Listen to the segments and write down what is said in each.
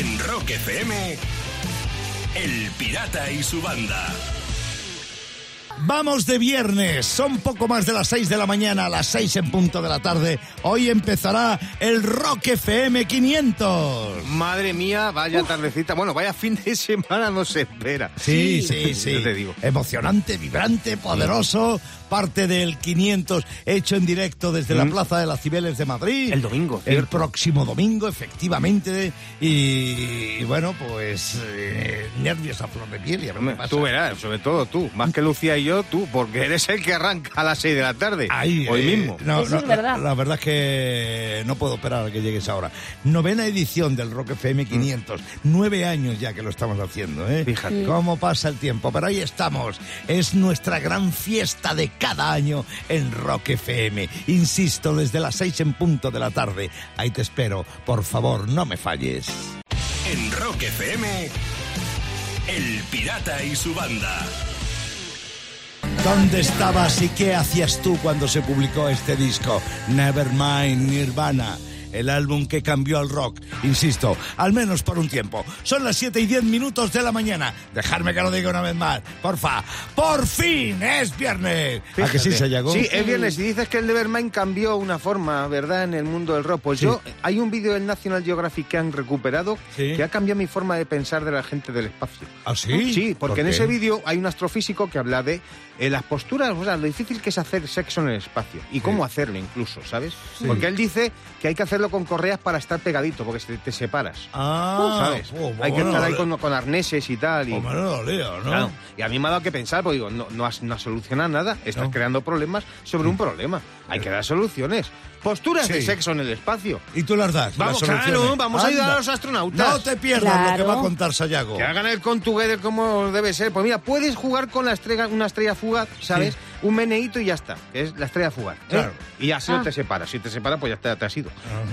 En Rock FM, El Pirata y su banda. Vamos de viernes, son poco más de las 6 de la mañana, a las 6 en punto de la tarde. Hoy empezará el Rock FM 500. Madre mía, vaya tardecita. Bueno, vaya fin de semana no se espera. Sí, sí, sí. Yo te digo. Emocionante, vibrante, poderoso. Parte del 500 hecho en directo desde la Plaza de las Cibeles de Madrid. El domingo, El cierto. próximo domingo, efectivamente. Y, y bueno, pues eh, nervios a flor de piel. Y a ver qué Hombre, pasa. Tú verás, sobre todo tú. Más que Lucía y yo, tú, porque eres el que arranca a las 6 de la tarde. Ahí, hoy eh, mismo. no, Eso no, es verdad. La, la verdad es que no puedo esperar a que llegues ahora. Novena edición del Rock FM 500. Nueve años ya que lo estamos haciendo, ¿eh? Fíjate. Cómo pasa el tiempo. Pero ahí estamos. Es nuestra gran fiesta de cada año en Rock FM. Insisto, desde las seis en punto de la tarde. Ahí te espero. Por favor, no me falles. En Rock FM, El Pirata y su banda. ¿Dónde estabas y qué hacías tú cuando se publicó este disco? Nevermind Nirvana. El álbum que cambió al rock, insisto, al menos por un tiempo. Son las 7 y 10 minutos de la mañana. Dejarme que lo diga una vez más. Porfa, por fin es viernes. ¿A que sí, Fíjate. Sayago? Sí, es viernes. Y dices que el Nevermind cambió una forma, ¿verdad?, en el mundo del rock. Pues Sí. yo, hay un vídeo del National Geographic que han recuperado Sí. que ha cambiado mi forma de pensar de la gente del espacio. ¿Ah, sí? Sí, porque ¿Por en ese vídeo hay un astrofísico que habla de eh, las posturas, o sea, lo difícil que es hacer sexo en el espacio y cómo hacerlo incluso, ¿sabes? Porque él dice que hay que hacerlo con correas para estar pegadito, porque te, te separas. Ah, ¿Sabes? oh, hay que estar ahí con, con arneses y tal. Y, oh, ¿no? Claro. Y a mí me ha dado que pensar, porque digo, no, no has, no has solucionado nada, estás No. creando problemas sobre un problema. Hay que dar soluciones. Posturas de sexo en el espacio. Y tú las das. Vamos, las claro, vamos a ayudar a los astronautas. No te pierdas lo que va a contar Sayago. Que hagan el con together como debe ser. Pues mira, puedes jugar con la estrella, una estrella fugaz, ¿sabes? Un meneíto y ya está. que Es la estrella fugaz. ¿eh? Claro. Y así Ah. no te separas. Si te separas, pues ya te, te has ido.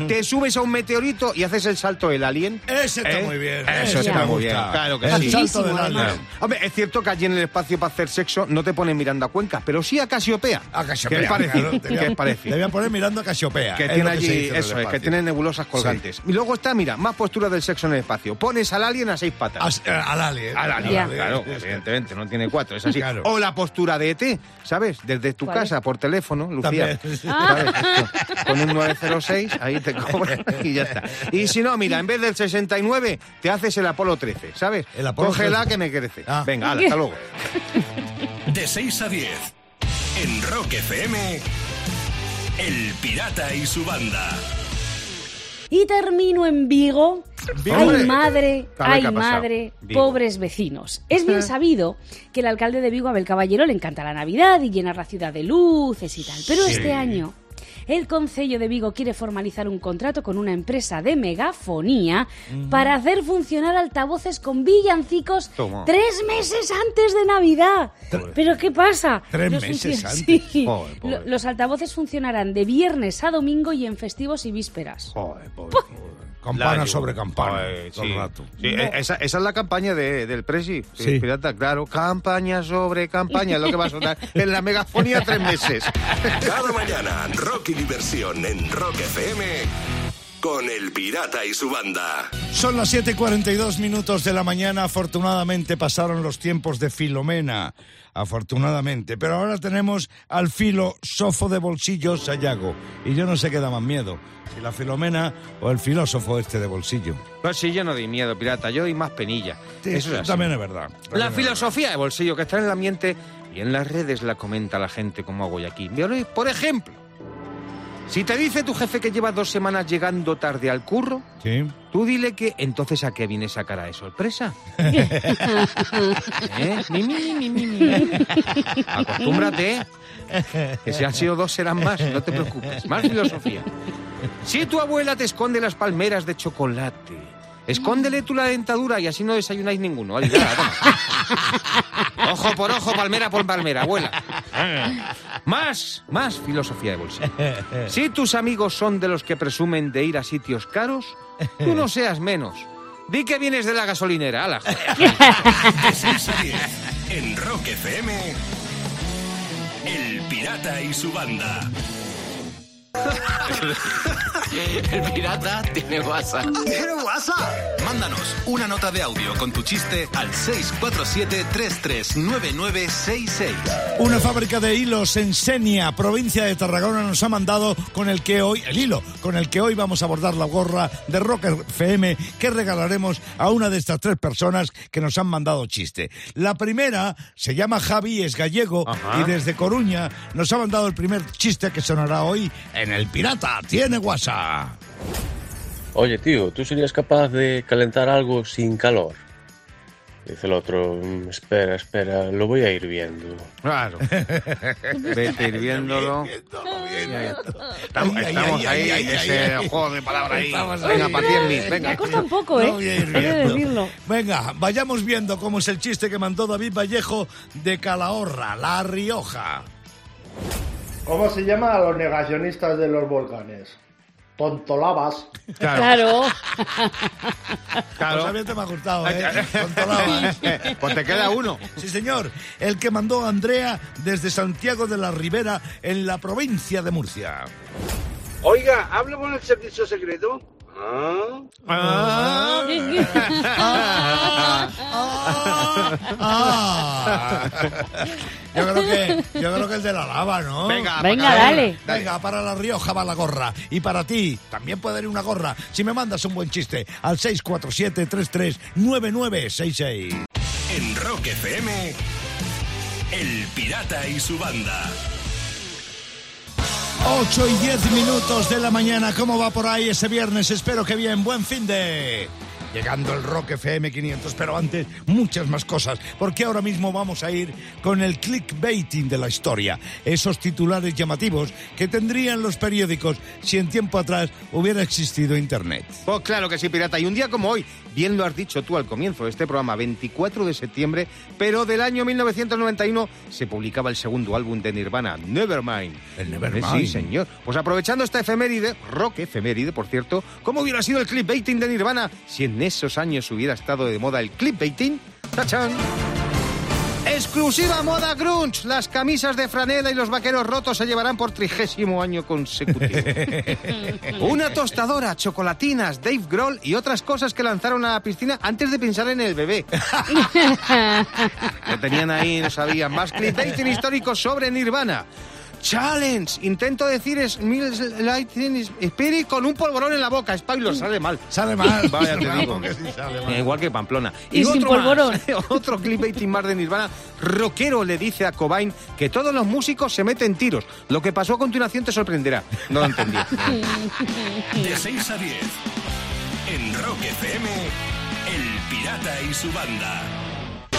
Te subes a un meteorito y haces el salto del alien. Ese está ¿Eh? muy bien. Eso está me muy bien. Claro que el sí. salto del alien. Hombre, es cierto que allí en el espacio para hacer sexo no te ponen mirando a Cuenca, pero sí a Casiopea. A Casiopea. ¿Qué es parecido? claro, a poner mirando a Casiopea. Que es tiene que allí, eso es, que tiene nebulosas colgantes. Y luego está, mira, más posturas del sexo en el espacio. Pones al alien a seis patas. As- eh, Al alien. Al alien, claro, evidentemente, no tiene cuatro, es así. O la postura de ET, ¿sabes? Desde tu ¿Cuál casa, por teléfono, Lucía. ¿sabes? Esto, Con un 906, ahí te cobran y ya está. Y si no, mira, en vez del 69, te haces el Apolo 13, ¿sabes? El Apolo Cógela 13. que me crece. Ah. Venga, hala, hasta luego. De 6 a 10, en Rock FM, El Pirata y su banda. Y termino en Vigo. Ay, madre, ay, madre, Vigo. pobres vecinos. Es bien sabido que el alcalde de Vigo, Abel Caballero, le encanta la Navidad y llenar la ciudad de luces y tal. Pero este año, el Concello de Vigo quiere formalizar un contrato con una empresa de megafonía para hacer funcionar altavoces con villancicos Toma. tres meses antes de Navidad. ¿Pero qué pasa? Tres Los meses antes. Sí. Pobre. Los altavoces funcionarán de viernes a domingo y en festivos y vísperas. Joder, pobre. Campana La- sobre campana. Joder, todo sí. el rato. Sí, esa, esa es la campaña de- del Presi. Sí, Sí. Pirata, claro. Campaña sobre campaña, es lo que va a sonar en la megafonía tres meses. Cada mañana, rock y diversión en Rock FM con El Pirata y su banda. Son las 7.42 minutos de la mañana. Afortunadamente pasaron los tiempos de Filomena. Afortunadamente. Pero ahora tenemos al filósofo de bolsillo Sayago. Y yo no sé qué da más miedo. Si la Filomena o el filósofo este de bolsillo. Pues sí, yo no doy miedo, pirata, yo doy más penilla. Sí, Eso es también es verdad. La es filosofía de bolsillo que está en el ambiente y en las redes la comenta la gente como hago yo aquí. Por ejemplo, si te dice tu jefe que lleva dos semanas llegando tarde al curro. Sí. tú dile que entonces a qué viene esa cara de sorpresa. ¿Eh? Mi, mi, mi, mi, mi. Acostúmbrate, que si han sido dos serán más, no te preocupes. Más filosofía. Si tu abuela te esconde las palmeras de chocolate, escóndele tú la dentadura y así no desayunáis ninguno. Vale, ya. Ojo por ojo, palmera por palmera, abuela. Más, más filosofía de bolsillo. Si tus amigos son de los que presumen de ir a sitios caros, tú no seas menos. Di que vienes de la gasolinera, ala. De 6 a 10, en Rock FM, El Pirata y su banda. El pirata tiene WhatsApp. ¿Tiene WhatsApp? Mándanos una nota de audio con tu chiste al 647-339966. Una fábrica de hilos en Senia, provincia de Tarragona, nos ha mandado con el que hoy, el hilo, con el que hoy vamos a abordar la gorra de Rocker FM que regalaremos a una de estas tres personas que nos han mandado chiste. La primera se llama Javi, es gallego Ajá. y desde Coruña nos ha mandado el primer chiste que sonará hoy en El Pirata. Tiene WhatsApp. Oye, tío, ¿tú serías capaz de calentar algo sin calor? Dice el otro, "Mm, espera, espera, lo voy a ir viendo. Claro. Vete hirviéndolo. Estamos, Ay, ay, estamos ay, ahí, ese juego de palabras ahí. Estamos Venga, para 10 mil, Me venga. cuesta un poco, ¿eh? No voy a ir viendo. Venga, vayamos viendo cómo es el chiste que mandó David Vallejo de Calahorra, La Rioja. ¿Cómo se llama a los negacionistas de los volcanes? Tontolabas. Claro. Pues a mí te me ha gustado, ¿eh? Controlaba, ¿eh? Pues te queda uno. Sí, señor. El que mandó a Andrea desde Santiago de la Ribera, en la provincia de Murcia. Oiga, hablo con el servicio secreto. Ah, Ah, ah. Yo creo que yo creo que el de la lava, ¿no? Venga, Venga, acá, dale. Venga, para La Rioja va la gorra. Y para ti, también puede ir una gorra. Si me mandas un buen chiste al 647-339966. En Rock FM, El Pirata y su banda. 8 y 10 minutos de la mañana. ¿Cómo va por ahí ese viernes? Espero que bien. Buen fin de... Llegando el Rock FM 500, pero antes muchas más cosas, porque ahora mismo vamos a ir con el clickbaiting de la historia, esos titulares llamativos que tendrían los periódicos si en tiempo atrás hubiera existido Internet. Pues claro que sí, pirata. Y un día como hoy, bien lo has dicho tú al comienzo de este programa, 24 de septiembre, pero del año 1991 se publicaba el segundo álbum de Nirvana, Nevermind. El Nevermind. Sí, señor. Pues aprovechando esta efeméride, rock efeméride, por cierto, ¿cómo hubiera sido el clipbaiting de Nirvana si en esos años hubiera estado de moda el clipbaiting? ¡Tachán! Exclusiva moda grunge. Las camisas de franela y los vaqueros rotos se llevarán por trigésimo año consecutivo. Una tostadora, chocolatinas, Dave Grohl y otras cosas que lanzaron a la piscina antes de pensar en el bebé. Lo tenían ahí, no sabían. Más clickbaiting histórico sobre Nirvana. Challenge. Intento decir es Lightning Spirit con un polvorón en la boca. Spoiler, sale mal. Sale mal. Vaya, te digo. que sí sale mal. Eh, Igual que Pamplona. Y sin otro más. polvorón. otro clickbaiting más de Nirvana. Rockero le dice a Cobain que todos los músicos se meten tiros. Lo que pasó a continuación te sorprenderá. No lo entendí. De 6 a 10. En Rock FM, El Pirata y su banda.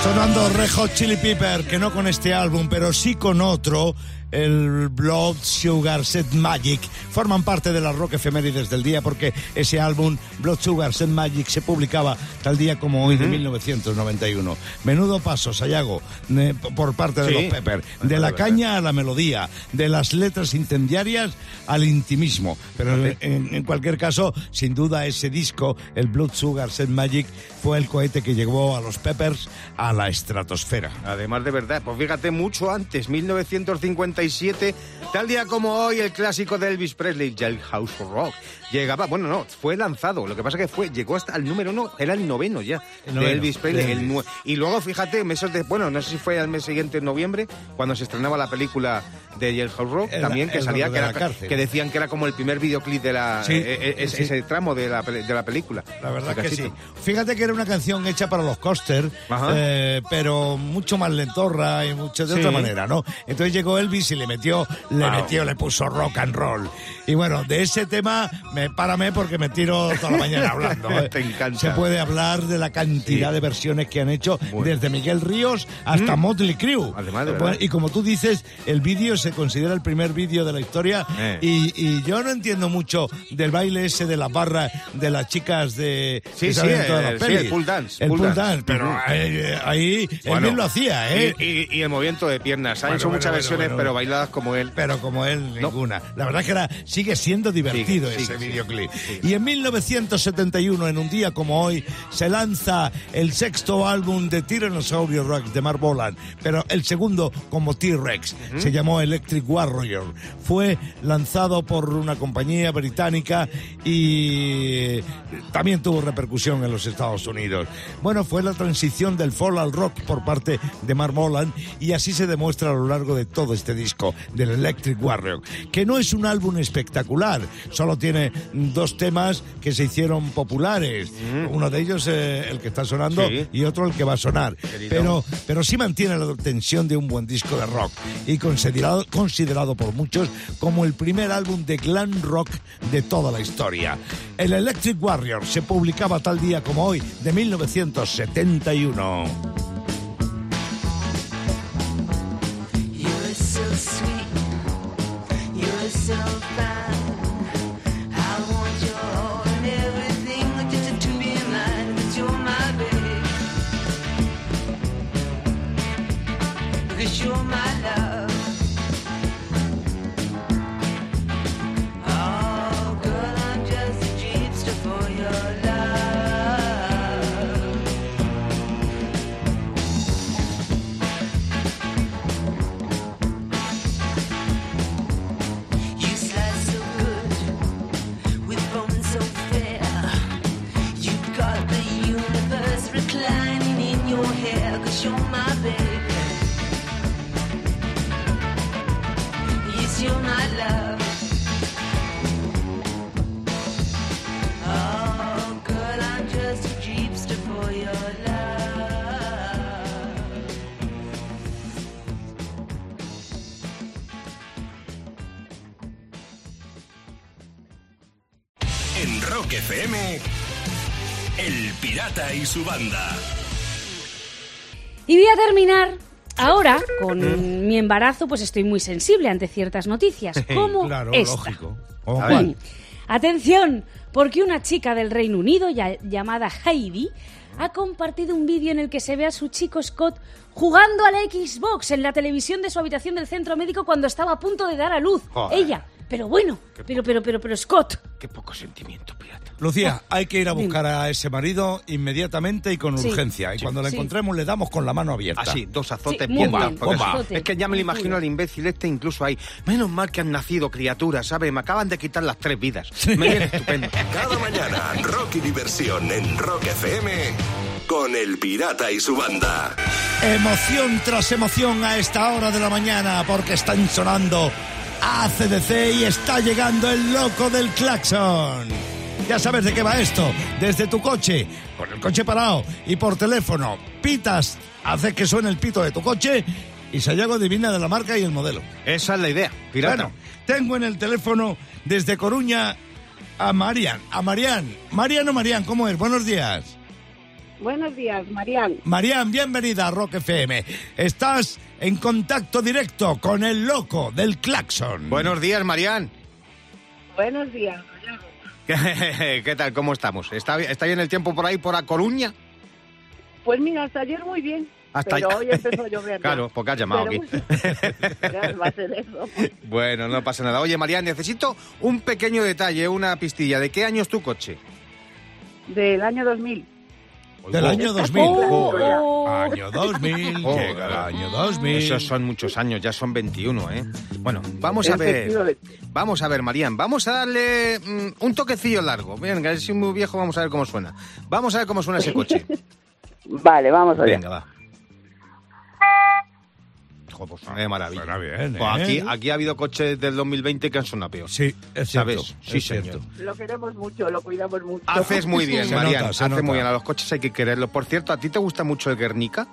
Sonando Red Hot Chili Pepper, que no con este álbum, pero sí con otro, el Blood Sugar Set Magic, forman parte de las rock efemérides del día porque ese álbum, Blood Sugar Set Magic, se publicaba tal día como hoy de 1991. Menudo paso, Sayago, eh, por parte de Sí, los Pepper. De la caña a la melodía, de las letras incendiarias al intimismo. Pero en, en cualquier caso, sin duda ese disco, el Blood Sugar Set Magic, fue el cohete que llevó a los Peppers a la estratosfera. Además de verdad, pues fíjate, mucho antes, 1957, tal día como hoy, el clásico de Elvis Presley, Jailhouse Rock, llegaba, bueno, no, fue lanzado, lo que pasa que fue, llegó hasta el número uno, era el noveno ya, El de Elvis Presley, de el Elvis. y luego fíjate, meses de, bueno, no sé si fue al mes siguiente, en noviembre, cuando se estrenaba la película de Jailhouse Rock, El- también que salía, que, era- decían que era como el primer videoclip de la, Sí, eh, eh, ese, sí. ese tramo de la, de la película. La verdad que sí. Fíjate que era una canción hecha para los Coster, Ajá. eh, pero mucho más lentorra y mucho de Sí. otra manera, ¿no? Entonces llegó Elvis y le metió, le Wow. metió, le puso rock and roll. Y bueno, de ese tema, me párame porque me tiro toda la mañana hablando. ¿eh? Te encanta. Se puede hablar de la cantidad Sí. de versiones que han hecho, Bueno. desde Miguel Ríos hasta Mm. Motley Crue. Además, de Bueno, verdad. y como tú dices, el vídeo se considera el primer vídeo de la historia Eh. y, y yo no entiendo mucho del baile ese de la barra de las chicas de Sí, sí, las el- sí, el pull dance, El pull pull dance. dance, pero ahí, ahí él Bueno, bien lo hacía, ¿eh? Y, y- y el movimiento de piernas. Han Bueno, hecho bueno, muchas bueno, versiones, bueno. pero bailadas como él. Pero como él, No. ninguna. La verdad que era sigue siendo divertido Sigue, ese sigue, videoclip. Y en 1971, en un día como hoy, se lanza el sexto álbum de Tyrannosaurus Rex de Mark Bolan, pero el segundo como T-Rex. Se llamó Electric Warrior. Fue lanzado por una compañía británica y también tuvo repercusión en los Estados Unidos. Bueno, fue la transición del folk al rock por parte de Mark Bolan y así se demuestra a lo largo de todo este disco del Electric Warrior, que no es un álbum espectacular, solo tiene dos temas que se hicieron populares. Uno de ellos eh, el que está sonando Sí. y otro el que va a sonar. Querido. Pero, pero sí mantiene la tensión de un buen disco de rock y considerado, considerado por muchos como el primer álbum de glam rock de toda la historia. El Electric Warrior se publicaba tal día como hoy de 1971. You're so sweet. Because you're my love. Pirata y su banda. Y voy a terminar ahora con mi embarazo, pues estoy muy sensible ante ciertas noticias, como claro, esta. lógico. Atención, porque una chica del Reino Unido ya- llamada Heidi ha compartido un vídeo en el que se ve a su chico Scott jugando a la Xbox en la televisión de su habitación del centro médico cuando estaba a punto de dar a luz. Joder. Ella. Pero bueno, pero, pero, pero, pero Scott. Qué poco sentimiento, pirata. Lucía, hay que ir a buscar a ese marido inmediatamente y con Sí. urgencia. Y cuando lo Sí. encontremos le damos con la mano abierta. Así, dos azotes Sí, muy bien bien, dados, porque dos es- azotes. Es que ya me lo imagino al imbécil este incluso ahí. Menos mal que han nacido criaturas, ¿sabes? Me acaban de quitar las tres vidas. Me viene estupendo. Cada mañana, rock y diversión en Rock FM con El Pirata y su banda. Emoción tras emoción a esta hora de la mañana porque están sonando ACDC y está llegando el loco del claxon. Ya sabes de qué va esto. Desde tu coche, con el coche parado y por teléfono, pitas, haces que suene el pito de tu coche y Sayago adivina de la marca y el modelo. Esa es la idea, pirata. Bueno, tengo en el teléfono desde Coruña a Marian. A Marian. Mariano Marian, ¿cómo es? Buenos días. Buenos días, Marian. Marian, bienvenida a Rock FM. Estás en contacto directo con el loco del claxon. Buenos días, Marián. Buenos días. ¿Qué tal? ¿Cómo estamos? ¿Está, ¿Está bien el tiempo por ahí, por A Coruña? Pues mira, hasta ayer muy bien. Hasta pero ayer. hoy empezó a llover. Claro, porque has llamado Pero aquí. Ya va a ser eso. Bueno, no pasa nada. Oye, Marián, necesito un pequeño detalle, una pistilla. ¿De qué año es tu coche? Del año 2000. Del año 2000. Oh, oh. Año 2000, Oh, llega el año 2000. Esos son muchos años, ya son 21, ¿eh? Bueno, vamos a ver. Vamos a ver, Marián, vamos a darle mm, un toquecillo largo. Venga, es muy viejo, vamos a ver cómo suena. Vamos a ver cómo suena ese coche. Vale, vamos allá. Venga, va. Pues suena de maravilla. Suena bien, Pues ¿eh? aquí, aquí ha habido coches del 2020 que han sonado peor. Sí, es cierto. ¿Sabes? Sí, es cierto. Lo queremos mucho, lo cuidamos mucho. Haces muy bien, se Haces muy bien. A los coches hay que quererlos. Por cierto, ¿a ti te gusta mucho el Guernica?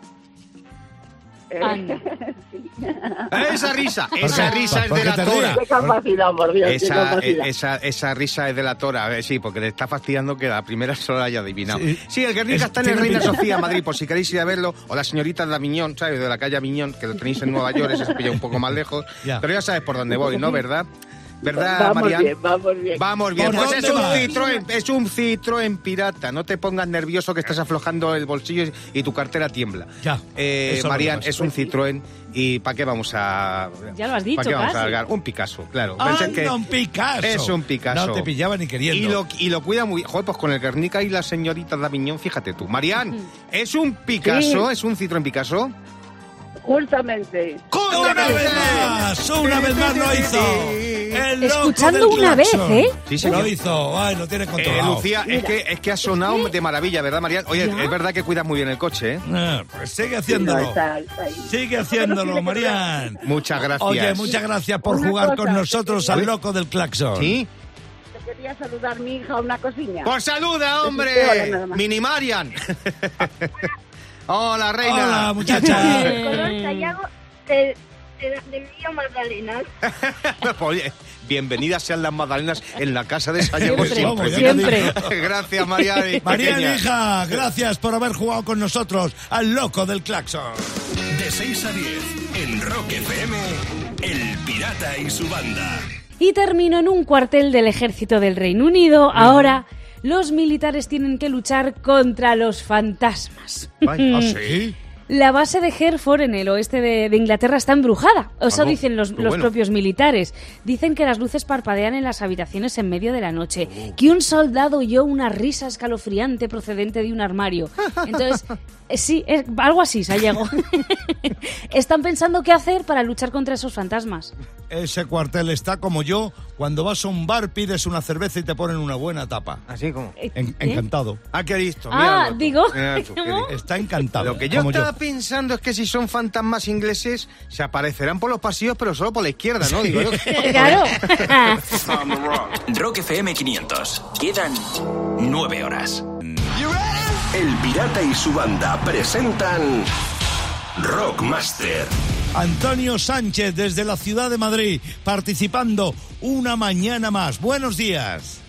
Eh, Anda. Esa risa, esa risa es ¿Por de la tora. ríes? Qué capacidad, por Dios, qué Esa, capacidad. eh, esa, esa risa es de la tora, a ver, sí, porque le está fastidiando que la primera solo haya adivinado. Sí. Sí, el Guernica Es- está en el Reina. Sofía, Madrid, por si queréis ir a verlo, o la señorita de la Miñón, ¿sabes? De la calle Miñón, que lo tenéis en Nueva York, ese se pilla un poco más lejos, Ya. pero ya sabes por dónde voy, ¿no? ¿Verdad? ¿Verdad, Vamos Marian? bien, vamos bien. Vamos bien, ¿Por pues es un? Citroën, es un Citroën pirata. No te pongas nervioso que estás aflojando el bolsillo y tu cartera tiembla. Ya, Eh, Marian, es un Citroën y ¿para qué vamos a...? Ya lo has dicho, ¿Para qué vamos casi. a largar? Un Picasso, claro. ¡Anda, Pensé que un Picasso! Es un Picasso. No te pillaba ni queriendo. Y lo, y lo cuida muy... Joder, pues con el Guernica y la señorita Daviñón, fíjate tú. Marian, ¿es un Picasso? Sí. ¿Es un Citroën Picasso? Justamente. ¡Una vez más! ¡Una vez más lo hizo! El loco Escuchando una vez. ¿eh? Sí, señor. Lo hizo. Ay, lo tiene Eh, controlado. Lucía, es que, es que ha sonado de maravilla, ¿verdad, Marian? Oye, Ya. es verdad que cuidas muy bien el coche, ¿eh? Ah, pues sigue No, haciéndolo. está- está ahí. Sigue haciéndolo, Marian. Muchas gracias. Oye, muchas gracias por Una jugar cosa, con nosotros al loco del claxon. ¿Sí? Te quería saludar mi hija una cosilla. ¡Pues saluda, hombre! Mini Marian. Hola, reina. Hola, muchacha. De, de, Magdalena. Oye, bienvenidas sean las magdalenas en la casa de Sayago Siempre, siempre. siempre. Gracias, Marian. y Marian, pequeña. hija, gracias por haber jugado con nosotros al loco del claxon. De 6 a 10 en Rock FM, El Pirata y su banda. Y terminó en un cuartel del ejército del Reino Unido. Ahora los militares tienen que luchar contra los fantasmas. ¿ah, sí? La base de Hereford, en el oeste de, de Inglaterra, está embrujada. Eso Ah, no. dicen los, Qué los bueno. propios militares. Dicen que las luces parpadean en las habitaciones en medio de la noche. Que un soldado oyó una risa escalofriante procedente de un armario. Entonces, sí, es algo así, Sayego. Están pensando qué hacer para luchar contra esos fantasmas. Ese cuartel está como yo, cuando vas a un bar pides una cerveza y te ponen una buena tapa. Así como. En- ¿Eh? encantado. Ah, qué listo. Ah, míralo digo. Está encantado. Lo que yo como estaba pensando es que si son fantasmas ingleses, se aparecerán por los pasillos, pero solo por la izquierda, ¿no? Digo yo. Claro. Rock FM 500. Quedan nueve horas. El Pirata y su banda presentan Rockmaster. Antonio Sánchez desde la ciudad de Madrid, participando una mañana más. Buenos días.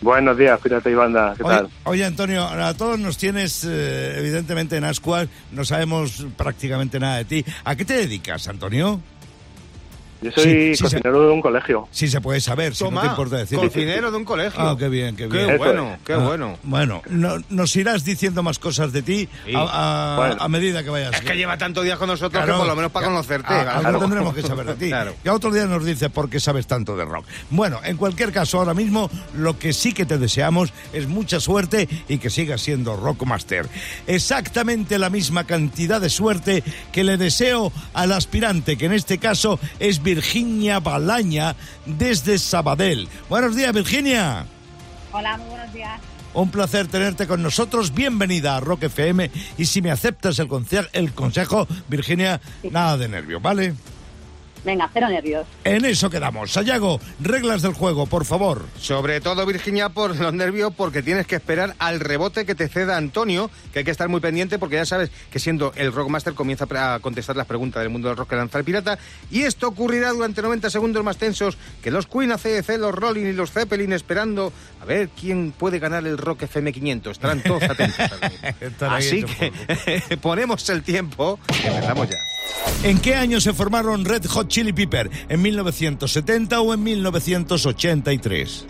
Buenos días, Pirata y Banda, ¿qué Oye, tal? oye, Antonio, a todos nos tienes eh, evidentemente en Ascuas, no sabemos prácticamente nada de ti. ¿A qué te dedicas, Antonio? Yo soy Sí, sí, cocinero de un colegio. Sí se puede saber, si no Toma, te importa decir. cocinero de un colegio. Ah, qué bien, qué Qué bien. Eso bueno, es. qué Ah, bueno. Bueno, no- nos irás diciendo más cosas de ti Sí. a, a- Bueno. a medida que vayas. Es que lleva tantos días con nosotros Claro. que por lo menos para conocerte. ¿vale? algo tendremos que saber de ti. Claro. Y a otro día nos dice por qué sabes tanto de rock. Bueno, en cualquier caso, ahora mismo lo que sí que te deseamos es mucha suerte y que sigas siendo Rockmaster. Exactamente la misma cantidad de suerte que le deseo al aspirante, que en este caso es Virginia Balaña desde Sabadell. Buenos días, Virginia. Hola, muy buenos días. Un placer tenerte con nosotros. Bienvenida a Rock FM. Y si me aceptas el, el consejo, Virginia, nada de nervio, ¿vale? Venga, cero nervios. En eso quedamos. Sayago, reglas del juego, por favor. Sobre todo, Virginia, por los nervios, porque tienes que esperar al rebote que te ceda Antonio, que hay que estar muy pendiente, porque ya sabes que siendo el Rockmaster comienza a contestar las preguntas del mundo del rock que lanza el pirata, y esto ocurrirá durante 90 segundos más tensos que los Queen, ACDC, los Rolling y los Zeppelin, esperando a ver quién puede ganar el Rock FM 500. Estarán todos atentos. Están ahí Así que ponemos el tiempo y empezamos ya. ¿En qué año se formaron Red Hot Chili Pepper? ¿En 1970 o en 1983?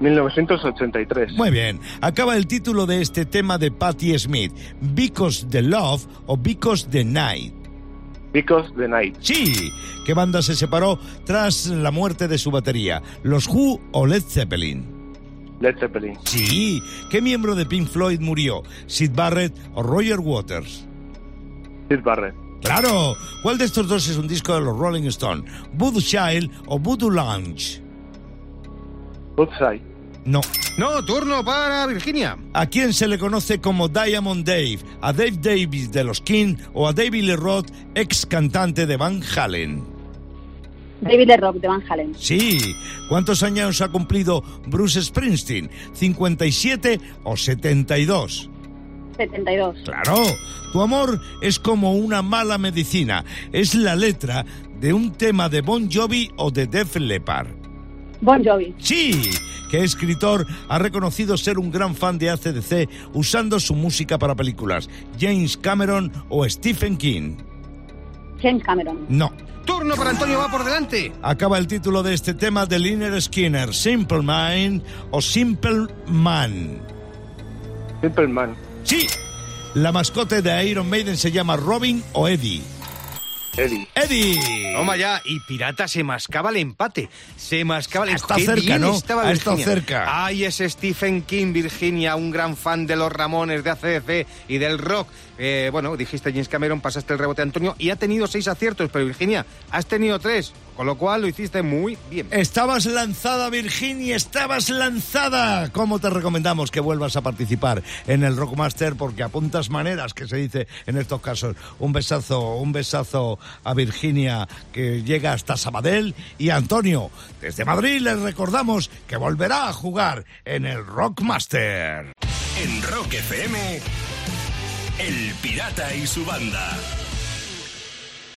1983. Muy bien. Acaba el título de este tema de Patti Smith. Because the Love o Because the Night. Because the Night. Sí. ¿Qué banda se separó tras la muerte de su batería? ¿Los Who o Led Zeppelin? Led Zeppelin. Sí. ¿Qué miembro de Pink Floyd murió? ¿Sid Barrett o Roger Waters? Sid Barrett. Claro. ¿Cuál de estos dos es un disco de los Rolling Stones? ¿Voodoo Child o Voodoo Lounge? Woodside. No. No, turno para Virginia. ¿A quién se le conoce como Diamond Dave? ¿A Dave Davis de los King o a David Lee Roth, ex cantante de Van Halen? David Lee de Van Halen. Sí. ¿Cuántos años ha cumplido Bruce Springsteen? ¿57 o 72? 72. Claro. Tu amor es como una mala medicina. Es la letra de un tema de Bon Jovi o de Def Leppard. Bon Jovi. Sí, ¿qué escritor ha reconocido ser un gran fan de ACDC usando su música para películas? ¿James Cameron o Stephen King? James Cameron. No. Turno para Antonio, va por delante. Acaba el título de este tema de Liner Skinner, Simple Mind o Simple Man. Simple Man. Sí, la mascota de Iron Maiden se llama Robin o Eddie. Eddie. Eddie. Toma ya, y Pirata se mascaba el empate. Se mascaba el Está Qué cerca, ¿no? Estaba Ha estado Virginia. cerca. Ay, ese Stephen King, Virginia, un gran fan de los Ramones, de ACDC y del rock. Eh, bueno, dijiste James Cameron, pasaste el rebote a Antonio y ha tenido seis aciertos, pero Virginia, has tenido tres, con lo cual lo hiciste muy bien. Estabas lanzada, Virginia, estabas lanzada. ¿Cómo te recomendamos que vuelvas a participar en el Rockmaster? Porque apuntas maneras, que se dice en estos casos. Un besazo, un besazo a Virginia, que llega hasta Sabadell. Y a Antonio, desde Madrid, les recordamos que volverá a jugar en el Rockmaster. En Rock FM, El Pirata y su banda.